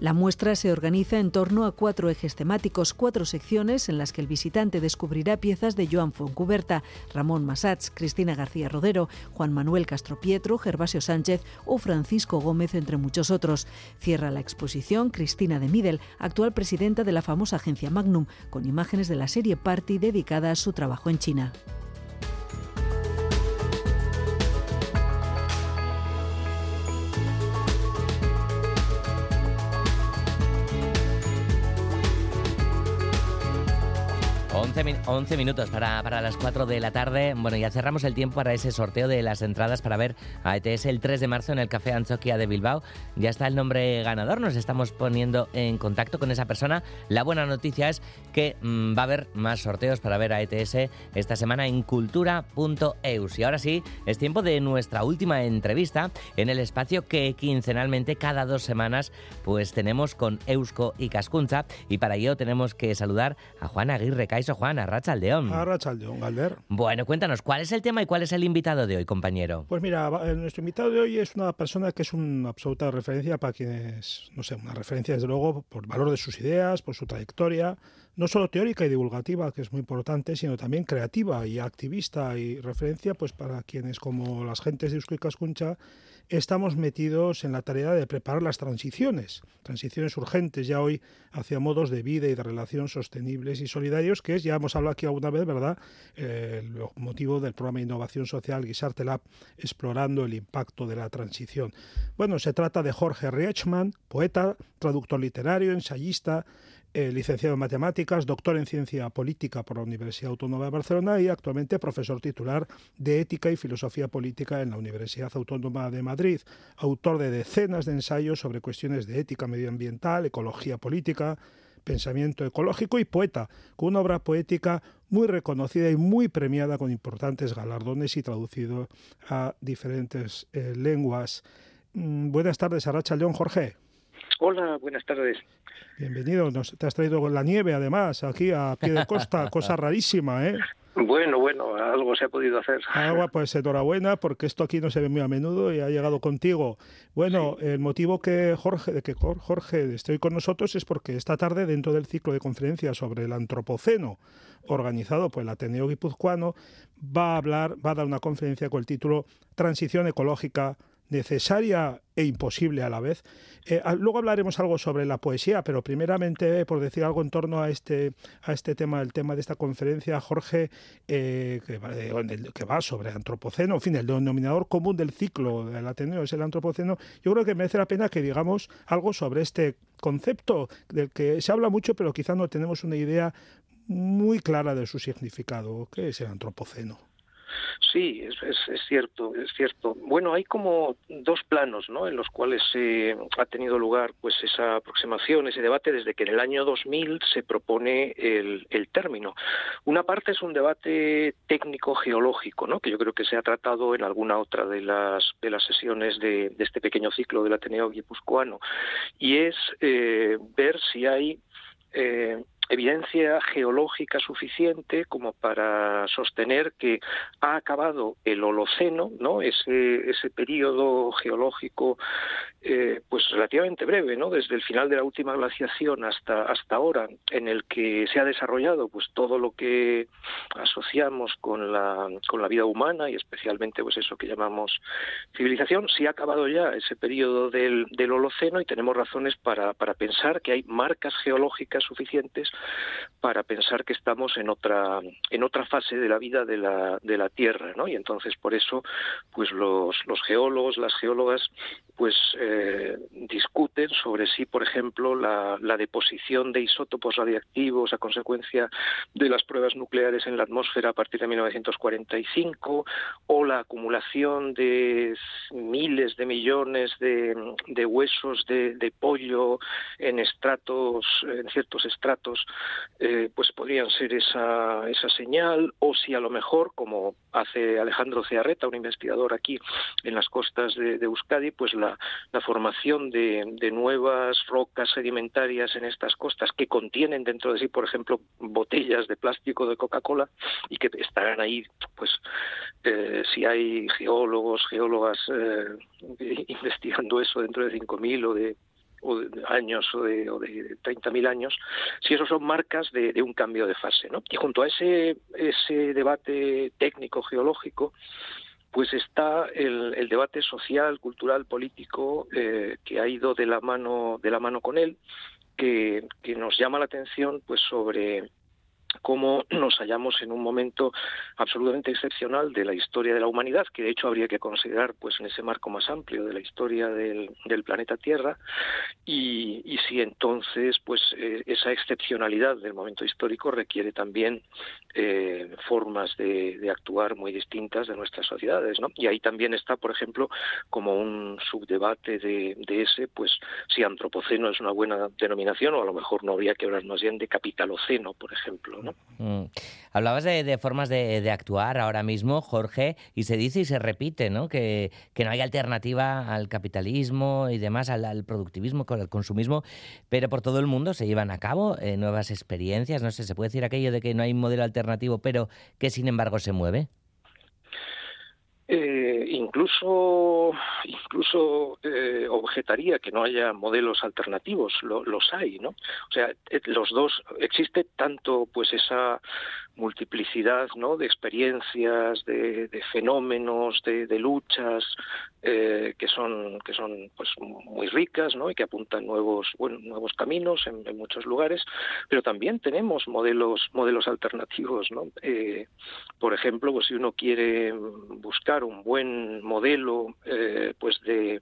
La muestra se organiza en torno a cuatro ejes temáticos, cuatro secciones en las que el visitante descubrirá piezas de Joan Foncuberta, Ramón Massats, Cristina García Rodero, Juan Manuel Castro Pietro, Gervasio Sánchez o Francisco Gómez, entre muchos otros. Cierra la exposición Cristina de Midel, actual presidenta de la famosa agencia Magnum, con imágenes de la serie Party dedicada a su trabajo en China. 11, min- 11 minutos para, para las 4 de la tarde. Bueno, ya cerramos el tiempo para ese sorteo de las entradas para ver a ETS el 3 de marzo en el Café Anchoquia de Bilbao. Ya está el nombre ganador, nos estamos poniendo en contacto con esa persona. La buena noticia es que mm, va a haber más sorteos para ver a ETS esta semana en cultura.eus. Y ahora sí, es tiempo de nuestra última entrevista en el espacio que quincenalmente, cada dos semanas, pues tenemos con Eusko y Cascunza. Y para ello tenemos que saludar a Juan Aguirre. Caiso Juan, a Rachaldeón. A Rachaldeón, Galder. Bueno, cuéntanos, ¿cuál es el tema y cuál es el invitado de hoy, compañero? Pues mira, eh, nuestro invitado de hoy es una persona que es una absoluta referencia para quienes, no sé, una referencia desde luego por valor de sus ideas, por su trayectoria, no solo teórica y divulgativa, que es muy importante, sino también creativa y activista y referencia pues para quienes como las gentes de Eusko y Cascuncha estamos metidos en la tarea de preparar las transiciones, transiciones urgentes ya hoy hacia modos de vida y de relación sostenibles y solidarios, que es, ya hemos hablado aquí alguna vez, ¿verdad?, Eh, el motivo del programa de innovación social Guisarte Lab, explorando el impacto de la transición. Bueno, se trata de Jorge Riechmann, poeta, traductor literario, ensayista, eh, licenciado en matemáticas, doctor en ciencia política por la Universidad Autónoma de Barcelona y actualmente profesor titular de ética y filosofía política en la Universidad Autónoma de Madrid, autor de decenas de ensayos sobre cuestiones de ética medioambiental, ecología política, pensamiento ecológico y poeta, con una obra poética muy reconocida y muy premiada con importantes galardones y traducido a diferentes eh, lenguas. Mm, buenas tardes, Aracha León, Jorge. Hola, buenas tardes. Bienvenido. Nos, te has traído la nieve, además, aquí a pie de costa, (laughs) cosa rarísima, ¿eh? Bueno, bueno, algo se ha podido hacer. Agua, pues enhorabuena, porque esto aquí no se ve muy a menudo y ha llegado contigo. Bueno, el motivo que Jorge, de que Jor- Jorge esté hoy con nosotros es porque esta tarde, dentro del ciclo de conferencias sobre el antropoceno, organizado por el Ateneo Guipuzcoano, va a hablar, va a dar una conferencia con el título Transición ecológica necesaria e imposible a la vez. Eh, a- luego hablaremos algo sobre la poesía, pero primeramente, eh, por decir algo en torno a este, a este tema, el tema de esta conferencia, Jorge, eh, que, va, que va sobre antropoceno, en fin, el denominador común del ciclo del Ateneo es el antropoceno. Yo creo que merece la pena que digamos algo sobre este concepto del que se habla mucho, pero quizá no tenemos una idea muy clara de su significado. ¿Qué es el antropoceno? Sí, es, es, cierto, es cierto. Bueno, hay como dos planos, ¿no? En los cuales eh, ha tenido lugar, pues, esa aproximación, ese debate desde que en el año 2000 se propone el, el término. Una parte es un debate técnico-geológico, ¿no? Que yo creo que se ha tratado en alguna otra de las de las sesiones de, de este pequeño ciclo del Ateneo Guipuzcoano, y es eh, ver si hay eh, evidencia geológica suficiente como para sostener que ha acabado el Holoceno, ¿no? Ese, ese periodo geológico eh, pues relativamente breve, ¿no? Desde el final de la última glaciación hasta hasta ahora, en el que se ha desarrollado pues todo lo que asociamos con la con la vida humana y especialmente pues eso que llamamos civilización, si ha acabado ya ese periodo del, del Holoceno y tenemos razones para, para pensar que hay marcas geológicas suficientes para pensar que estamos en otra en otra fase de la vida de la, de la Tierra, ¿no? Y entonces por eso pues los, los geólogos, las geólogas pues eh, discuten sobre si, por ejemplo, la, deposición de isótopos radiactivos a consecuencia de las pruebas nucleares en la atmósfera a partir de 1945 o la acumulación de miles de millones de, de huesos de, de pollo en estratos, en ciertos estratos, eh, pues podrían ser esa, esa señal, o si a lo mejor, como hace Alejandro Cearreta, un investigador aquí en las costas de, Euskadi, pues la, formación de, de nuevas rocas sedimentarias en estas costas que contienen dentro de sí, por ejemplo, botellas de plástico de Coca-Cola y que estarán ahí, pues eh, si hay geólogos, geólogas eh, (laughs) investigando eso dentro de 5.000 o de o de años o de, o de 30.000 años, si eso son marcas de, un cambio de fase. ¿no? Y junto a ese, ese debate técnico geológico, pues está el, el debate social, cultural, político eh, que ha ido de la mano de la mano con él, que, que nos llama la atención pues sobre cómo nos hallamos en un momento absolutamente excepcional de la historia de la humanidad, que de hecho habría que considerar pues en ese marco más amplio de la historia del, planeta Tierra, y, si entonces pues eh, esa excepcionalidad del momento histórico requiere también eh, formas de, de, actuar muy distintas de nuestras sociedades, ¿no? Y ahí también está, por ejemplo, como un subdebate de, de ese, pues si antropoceno es una buena denominación, o a lo mejor no habría que hablar más bien de capitaloceno, por ejemplo. Mm. Hablabas de, formas de, actuar ahora mismo, Jorge, y se dice y se repite, ¿no? Que, que no hay alternativa al capitalismo y demás, al, al, productivismo, al consumismo, pero por todo el mundo se llevan a cabo eh, nuevas experiencias. No sé, se puede decir aquello de que no hay un modelo alternativo, pero que sin embargo se mueve. Eh, incluso incluso eh, objetaría que no haya modelos alternativos lo, los hay no o sea eh, los dos existe tanto pues esa multiplicidad ¿no? de experiencias, de, de fenómenos, de, de luchas eh, que son que son pues muy ricas ¿no? y que apuntan nuevos bueno, nuevos caminos en, muchos lugares, pero también tenemos modelos modelos alternativos, ¿no? Eh, por ejemplo, pues si uno quiere buscar un buen modelo eh, pues de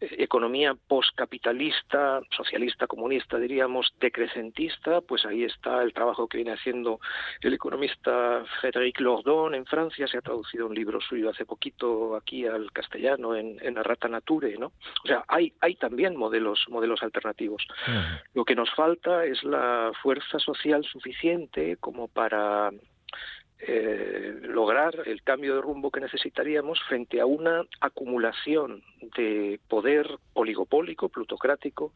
economía postcapitalista, socialista, comunista, diríamos, decrecentista, pues ahí está el trabajo que viene haciendo el economista Frédéric Lordon en Francia, se ha traducido un libro suyo hace poquito aquí al castellano en, en Rata Nature, ¿no? O sea, hay, hay también modelos, modelos alternativos. Uh -huh. Lo que nos falta es la fuerza social suficiente como para eh, lograr el cambio de rumbo que necesitaríamos frente a una acumulación de poder oligopólico, plutocrático,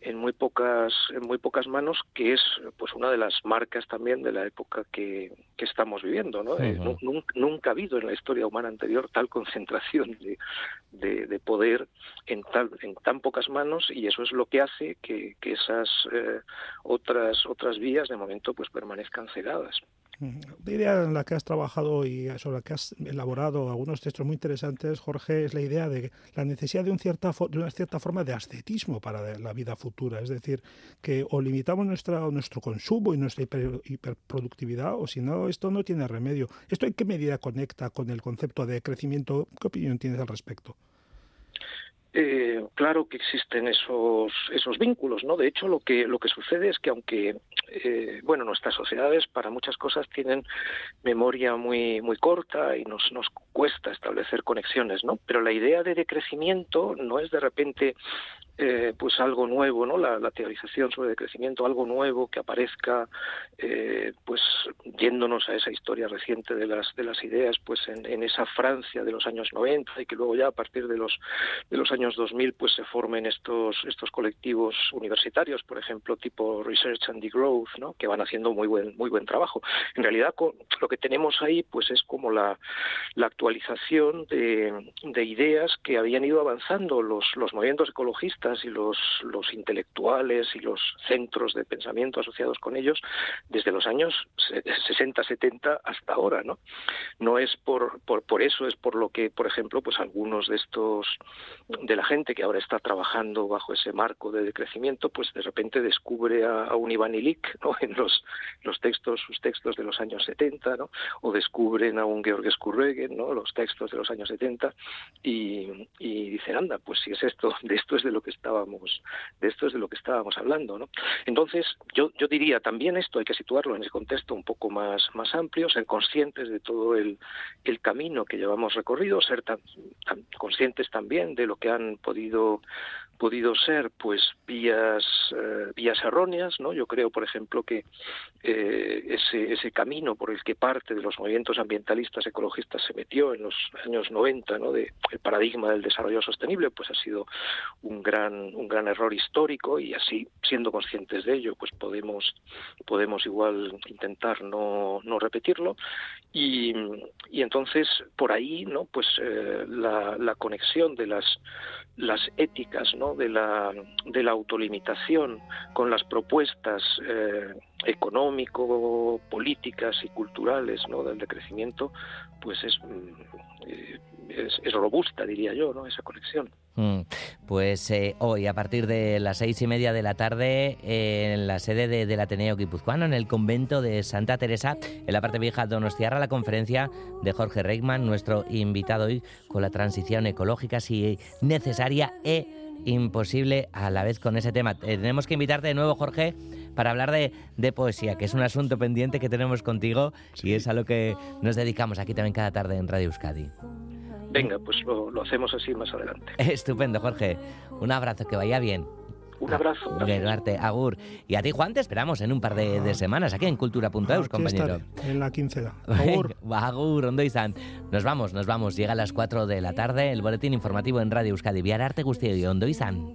en muy pocas, en muy pocas manos, que es pues una de las marcas también de la época que, que estamos viviendo. ¿no? Uh -huh. eh, nunca, nunca, ha habido en la historia humana anterior tal concentración de, de, de poder en, tal, en tan pocas manos y eso es lo que hace que, que esas eh, otras, otras vías de momento pues permanezcan cegadas. La idea en la que has trabajado y sobre la que has elaborado algunos textos muy interesantes, Jorge, es la idea de la necesidad de, una cierta forma de ascetismo para la vida futura. Es decir, que o limitamos nuestra, nuestro consumo y nuestra hiper, hiperproductividad, o si no, esto no tiene remedio. ¿Esto en qué medida conecta con el concepto de crecimiento? ¿Qué opinión tienes al respecto? Eh, claro que existen esos esos vínculos, ¿no? De hecho, lo que lo que sucede es que aunque eh, bueno nuestras sociedades para muchas cosas tienen memoria muy muy corta y nos nos cuesta establecer conexiones, ¿no? Pero la idea de decrecimiento no es de repente eh, pues algo nuevo, ¿no? La, teorización sobre el crecimiento, algo nuevo que aparezca, eh, pues yéndonos a esa historia reciente de las de las ideas, pues en, esa Francia de los años 90 y que luego ya a partir de los de los años 2000 pues se formen estos estos colectivos universitarios, por ejemplo, tipo Research and Growth, ¿no? Que van haciendo muy buen muy buen trabajo. En realidad lo que tenemos ahí pues es como la, la actualización de, de ideas que habían ido avanzando los los movimientos ecologistas y los, intelectuales y los centros de pensamiento asociados con ellos desde los años 60, 70 hasta ahora, ¿no? No es por, por, eso, es por lo que, por ejemplo, pues algunos de estos, de la gente que ahora está trabajando bajo ese marco de decrecimiento, pues de repente descubre a, un Iván Illich, ¿no? (laughs) En los, los textos, sus textos de los años 70, ¿no? O descubren a un Georges Kurregen, ¿no? Los textos de los años 70 y, y dicen, anda, pues si es esto, (laughs) de esto es de lo que estábamos, de esto es de lo que estábamos hablando, ¿no? Entonces, yo, yo diría también esto hay que situarlo en ese contexto un poco más, más amplio, ser conscientes de todo el, el camino que llevamos recorrido, ser tan, tan conscientes también de lo que han podido podido ser pues vías eh, vías erróneas no yo creo por ejemplo que eh, ese ese camino por el que parte de los movimientos ambientalistas ecologistas se metió en los años 90 no de el paradigma del desarrollo sostenible pues ha sido un gran un gran error histórico y así siendo conscientes de ello pues podemos podemos igual intentar no no repetirlo. Y, y entonces por ahí no pues eh, la, la conexión de las las éticas ¿no? De, la, de la autolimitación con las propuestas eh, económico, políticas y culturales ¿no? del decrecimiento, pues es, eh, es, robusta, diría yo, ¿no? esa conexión. Mm, pues eh, hoy, a partir de las seis y media de la tarde, en la sede de, del Ateneo Guipuzcoano, en el convento de Santa Teresa, en la parte vieja Donostiarra, la conferencia de Jorge Reichmann, nuestro invitado hoy con la transición ecológica, si necesaria e imposible a la vez con ese tema. Eh, tenemos que invitarte de nuevo, Jorge, para hablar de, de, poesía, que es un asunto pendiente que tenemos contigo sí. y es a lo que nos dedicamos aquí también cada tarde en Radio Euskadi. Venga, pues lo, lo hacemos así más adelante. (laughs) Estupendo, Jorge. Un abrazo, que vaya bien. Un ah, abrazo. Ah, Miguel Duarte, agur. Y a ti, Juan, te esperamos en un par de, semanas aquí en cultura.eus, ah, compañero. En la quincena. (laughs) Agur. agur, ondo izan. Nos vamos, nos vamos. Llega a las 4 de la tarde el boletín informativo en Radio Euskadi. Viar Arte Gustio y Ondo izan.